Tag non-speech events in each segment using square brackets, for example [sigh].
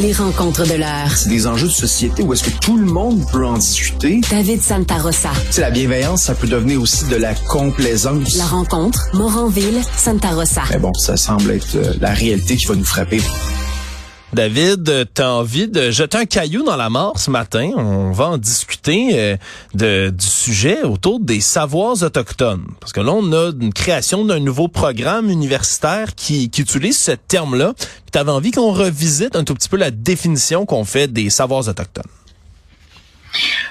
Les rencontres de l'heure. C'est des enjeux de société où est-ce que tout le monde peut en discuter. David Santarossa. C'est la bienveillance, ça peut devenir aussi de la complaisance. La rencontre, Moranville, Santarossa. Mais bon, ça semble être euh, la réalité qui va nous frapper. David, tu as envie de jeter un caillou dans la mort ce matin? On va en discuter euh, du sujet autour des savoirs autochtones. Parce que là, on a une création d'un nouveau programme universitaire qui, qui utilise ce terme-là. Tu avais envie qu'on revisite un tout petit peu la définition qu'on fait des savoirs autochtones.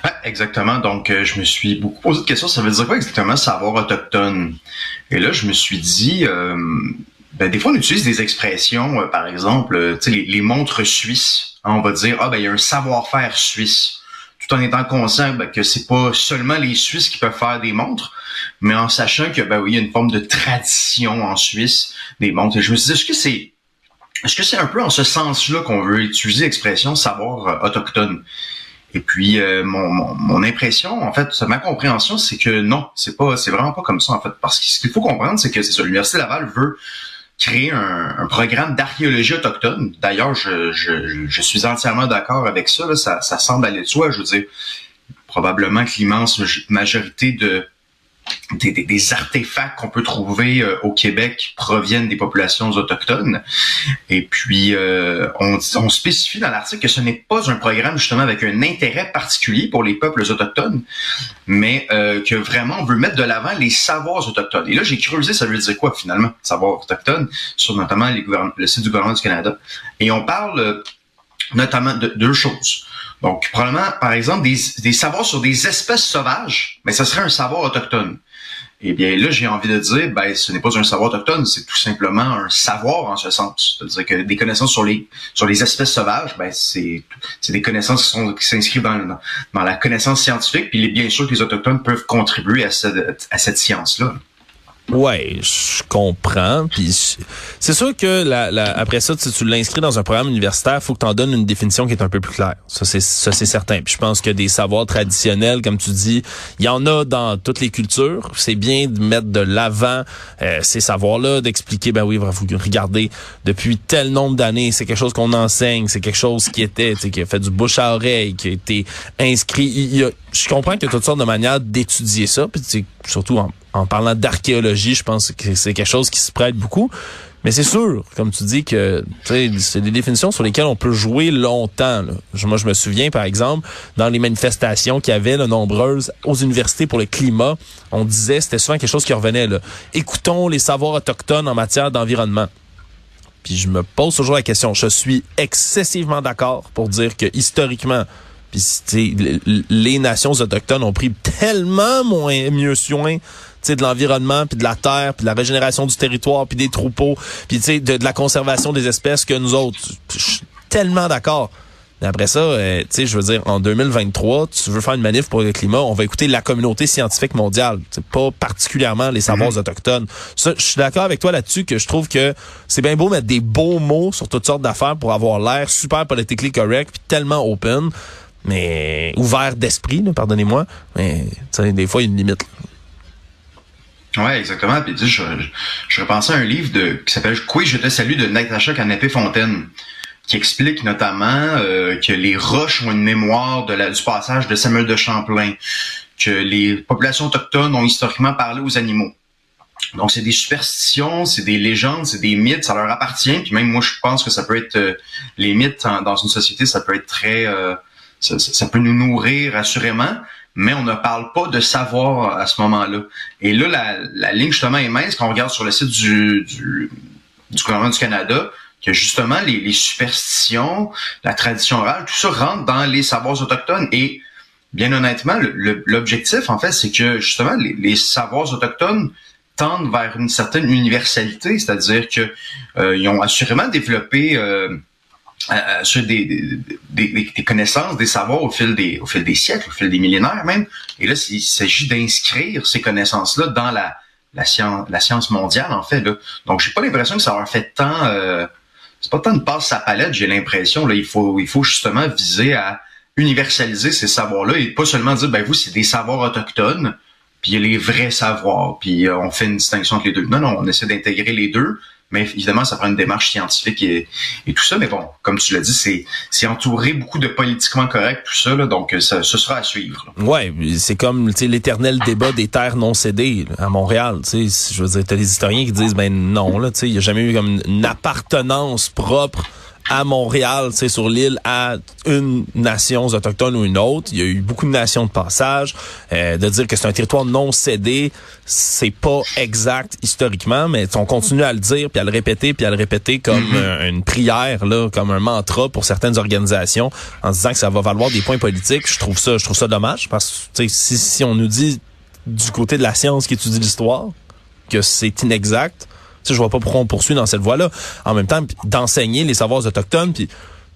Ah, exactement. Donc, euh, je me suis beaucoup posé de questions. Ça veut dire quoi exactement savoir autochtone? Et là, je me suis dit, euh, ben, des fois, on utilise des expressions, euh, par exemple, euh, les, les montres suisses. Hein, on va dire, ah ben, il y a un savoir-faire suisse, tout en étant conscient ben, que c'est pas seulement les Suisses qui peuvent faire des montres, mais en sachant que ben oui, il y a une forme de tradition en Suisse des montres. Et je me suis dit, est-ce que c'est est-ce que c'est un peu en ce sens-là qu'on veut utiliser l'expression savoir euh, autochtone? Et puis mon, mon, mon, impression, en fait, ma compréhension, c'est que non, c'est pas, c'est vraiment pas comme ça en fait, parce que ce qu'il faut comprendre, c'est que c'est ça, l'université Laval veut créer un, programme d'archéologie autochtone. D'ailleurs, je, suis entièrement d'accord avec ça, ça. Ça semble aller de soi. Je veux dire, probablement que l'immense majorité de des, artefacts qu'on peut trouver euh, au Québec proviennent des populations autochtones. Et puis, euh, on, spécifie dans l'article que ce n'est pas un programme justement avec un intérêt particulier pour les peuples autochtones, mais euh, que vraiment on veut mettre de l'avant les savoirs autochtones. Et là, j'ai creusé, ça veut dire quoi finalement, savoir autochtone, sur notamment les le site du gouvernement du Canada? Et on parle notamment de deux choses. Donc, probablement, par exemple, des, des savoirs sur des espèces sauvages, mais ça serait un savoir autochtone. Eh bien, là, j'ai envie de dire, ben, ce n'est pas un savoir autochtone, c'est tout simplement un savoir en ce sens. C'est-à-dire que des connaissances sur les sur les espèces sauvages, ben, c'est c'est des connaissances qui sont qui s'inscrivent dans, la connaissance scientifique. Puis bien sûr que les autochtones peuvent contribuer à cette à cette science-là. Ouais, je comprends. Puis c'est sûr que la, la, après ça, si tu l'inscris dans un programme universitaire, faut que tu en donnes une définition qui est un peu plus claire. Ça c'est ça c'est certain. Puis je pense que des savoirs traditionnels, comme tu dis, il y en a dans toutes les cultures. C'est bien de mettre de l'avant euh, ces savoirs-là, d'expliquer. Ben oui, vous regardez depuis tel nombre d'années, c'est quelque chose qu'on enseigne, c'est quelque chose qui était, qui a fait du bouche à oreille, qui a été inscrit. Il y a, je comprends qu'il y a toutes sortes de manières d'étudier ça, puis surtout en, en parlant d'archéologie, je pense que c'est quelque chose qui se prête beaucoup. Mais c'est sûr, comme tu dis, que c'est des définitions sur lesquelles on peut jouer longtemps. Là. Moi, je me souviens, par exemple, dans les manifestations qu'il y avait là, nombreuses aux universités pour le climat, on disait, c'était souvent quelque chose qui revenait, là, écoutons les savoirs autochtones en matière d'environnement. Puis je me pose toujours la question, je suis excessivement d'accord pour dire que historiquement, les nations autochtones ont pris tellement moins mieux soin de l'environnement, puis de la terre, puis de la régénération du territoire, puis des troupeaux, puis de, de la conservation des espèces que nous autres. Je suis tellement d'accord. Mais après ça, euh, tu sais, je veux dire, en 2023, tu veux faire une manif pour le climat, on va écouter la communauté scientifique mondiale, pas particulièrement les savoirs mm-hmm. autochtones. Ça, je suis d'accord avec toi là-dessus que je trouve que c'est bien beau mettre des beaux mots sur toutes sortes d'affaires pour avoir l'air super politically correct puis tellement open mais ouvert d'esprit, pardonnez-moi. Mais des fois, il y a une limite. Ouais, exactement. Puis je, je, je repensais à un livre de qui s'appelle Quoi je te salue de Natacha Canapé Fontaine qui explique notamment euh, que les roches ont une mémoire de la, du passage de Samuel de Champlain, que les populations autochtones ont historiquement parlé aux animaux. Donc c'est des superstitions, c'est des légendes, c'est des mythes, ça leur appartient. Puis même moi je pense que ça peut être euh, les mythes dans une société, ça peut être très euh, ça, ça, peut nous nourrir assurément, mais on ne parle pas de savoir à ce moment-là. Et là, la, la, ligne justement est mince quand on regarde sur le site du, du, du gouvernement du Canada, que justement les, les, superstitions, la tradition orale, tout ça rentre dans les savoirs autochtones. Et bien honnêtement, l'objectif, en fait, c'est que justement les, les, savoirs autochtones tendent vers une certaine universalité, c'est-à-dire que euh, ils ont assurément développé euh, euh, sur des, des, des, connaissances, des savoirs au fil des, au fil des siècles, au fil des millénaires même. Et là, il s'agit d'inscrire ces connaissances-là dans la, la, science, la science mondiale, en fait. Là. Donc, j'ai pas l'impression que ça leur fait tant... Euh, c'est pas tant de passe sa palette, j'ai l'impression. Là, il faut, il faut justement viser à universaliser ces savoirs-là et pas seulement dire, ben vous, c'est des savoirs autochtones, puis il y a les vrais savoirs, puis euh, on fait une distinction entre les deux. Non, non, on essaie d'intégrer les deux, Mais évidemment, ça prend une démarche scientifique et, tout ça. Mais bon, comme tu l'as dit, c'est, c'est entouré beaucoup de politiquement correct, tout ça. Là, donc, ça, ce sera à suivre. Là. Ouais, c'est comme l'éternel débat des terres non cédées à Montréal. Je veux dire, t'as des historiens qui disent, ben non, là, il n'y a jamais eu comme une appartenance propre à Montréal, c'est sur l'île, à une nation autochtone ou une autre. Il y a eu beaucoup de nations de passage. Euh, de dire que c'est un territoire non cédé, c'est pas exact historiquement, mais on continue à le dire, puis à le répéter, puis à le répéter comme mm-hmm. une prière, là, comme un mantra pour certaines organisations, en disant que ça va valoir des points politiques. Je trouve ça, je trouve ça dommage, parce que si, si on nous dit du côté de la science qui étudie l'histoire que c'est inexact, je vois pas pourquoi on poursuit dans cette voie-là. En même temps, d'enseigner les savoirs autochtones, puis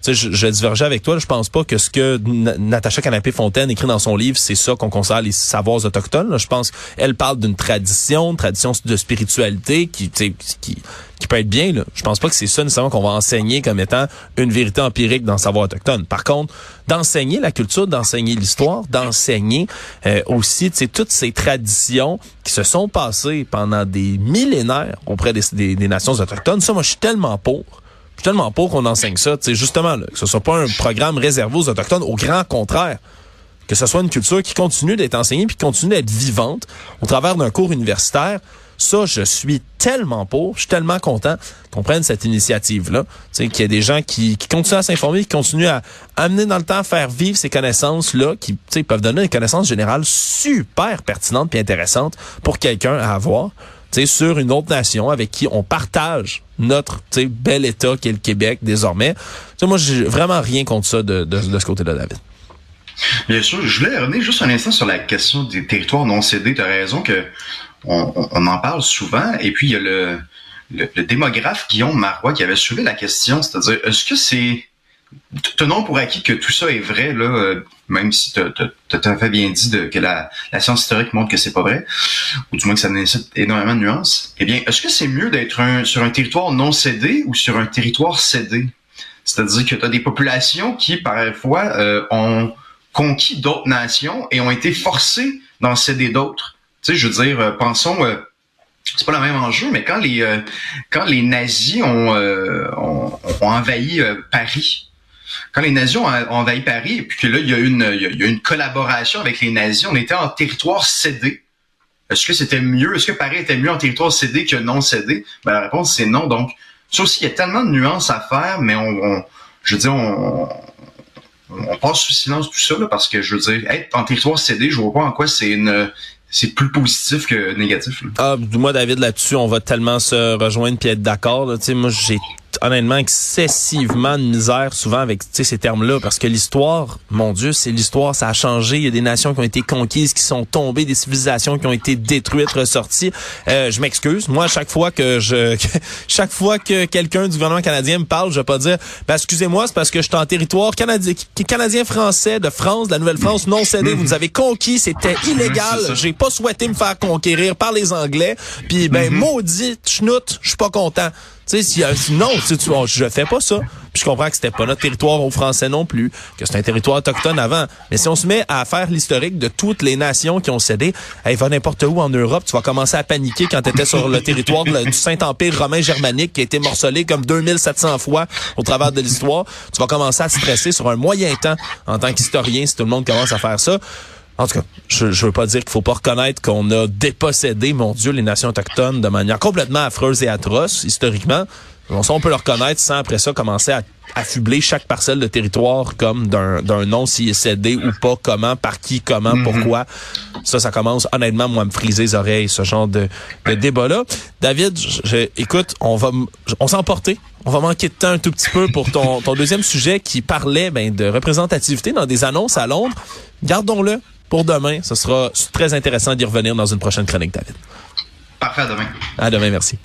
je, je diverger avec toi. je pense pas que ce que Natacha Canapé-Fontaine écrit dans son livre, c'est ça qu'on considère les savoirs autochtones. Je pense qu'elle parle d'une tradition, une tradition de spiritualité qui, qui, qui peut être bien. Là. Je pense pas que c'est ça nécessairement qu'on va enseigner comme étant une vérité empirique dans le savoir autochtone. Par contre, d'enseigner la culture, d'enseigner l'histoire, d'enseigner euh, aussi toutes ces traditions qui se sont passées pendant des millénaires auprès des, nations autochtones. Ça, moi, je suis tellement pour. Je suis tellement pour qu'on enseigne ça. C'est justement, là, que ce soit pas un programme réservé aux Autochtones, au grand contraire. Que ce soit une culture qui continue d'être enseignée puis qui continue d'être vivante au travers d'un cours universitaire. Ça, je suis tellement pour, je suis tellement content qu'on prenne cette initiative-là. Qu'il y ait des gens qui, qui continuent à s'informer, qui continuent à amener dans le temps, faire vivre ces connaissances-là, qui peuvent donner des connaissances générales super pertinentes et intéressantes pour quelqu'un à avoir sur une autre nation avec qui on partage notre bel État qu'est le Québec désormais. T'sais, moi, j'ai vraiment rien contre ça de, de, de ce côté-là, David. Bien sûr, je voulais revenir juste un instant sur la question des territoires non cédés. Tu raison que on, en parle souvent. Et puis, il y a le, démographe Guillaume Marois qui avait soulevé la question, c'est-à-dire, est-ce que c'est tenons pour acquis que tout ça est vrai, là, euh, même si tu as, fait bien dit que la, science historique montre que c'est pas vrai, ou du moins que ça nécessite énormément de nuances, eh bien, est-ce que c'est mieux d'être sur un territoire non cédé ou sur un territoire cédé? C'est-à-dire que tu as des populations qui, parfois, euh, ont conquis d'autres nations et ont été forcées d'en céder d'autres. Tu sais, je veux dire, euh, pensons... Euh, c'est pas le même enjeu, mais quand les quand les nazis ont, ont, envahi Paris, quand les nazis ont, envahi Paris, et puis que là, il y, a une, une collaboration avec les nazis, on était en territoire cédé. Est-ce que c'était mieux? Est-ce que Paris était mieux en territoire cédé que non cédé? Ben, la réponse, c'est non. Donc, ça aussi, il y a tellement de nuances à faire, mais on, je veux dire, on, on passe sous silence tout ça, parce que je veux dire, être en territoire cédé, je vois pas en quoi c'est une c'est plus positif que négatif. Ah, moi, David, là-dessus, on va tellement se rejoindre puis être d'accord. Moi, j'ai honnêtement excessivement de misère souvent avec ces termes-là parce que l'histoire, mon Dieu, c'est l'histoire, ça a changé. Il y a des nations qui ont été conquises, qui sont tombées, des civilisations qui ont été détruites, ressorties. Euh, je m'excuse. Moi, chaque fois que je, [laughs] chaque fois que quelqu'un du gouvernement canadien me parle, je vais pas dire, ben, excusez-moi, c'est parce que je suis en territoire canadien, canadien français de France, de la Nouvelle-France non cédé. Vous nous avez conquis, c'était illégal. J'ai pas souhaité me faire conquérir par les Anglais. Puis ben, mm-hmm. maudit schnout, je suis pas content. Tu sais, si, non, tu, tu, je fais pas ça. Puis je comprends que c'était pas notre territoire aux Français non plus, que c'est un territoire autochtone avant. Mais si on se met à faire l'historique de toutes les nations qui ont cédé, hey, va n'importe où en Europe, tu vas commencer à paniquer quand tu étais sur le territoire du Saint-Empire romain germanique qui a été morcelé comme 2700 fois au travers de l'histoire. Tu vas commencer à stresser sur un moyen temps en tant qu'historien si tout le monde commence à faire ça. En tout cas, je, je veux pas dire qu'il faut pas reconnaître qu'on a dépossédé, mon Dieu, les nations autochtones de manière complètement affreuse et atroce, historiquement. Bon, ça, on peut le reconnaître sans après ça commencer à affubler chaque parcelle de territoire comme d'un nom s'il est cédé ou pas, comment, par qui, comment, mm-hmm. pourquoi. Ça, ça commence honnêtement, moi, à me friser les oreilles, ce genre de, de débat-là. David, je, écoute, on va on s'en porter. On va manquer de temps un tout petit peu pour ton, ton deuxième sujet qui parlait ben, de représentativité dans des annonces à Londres. Gardons-le pour demain. Ce sera très intéressant d'y revenir dans une prochaine chronique, David. Parfait, à demain. À demain, merci.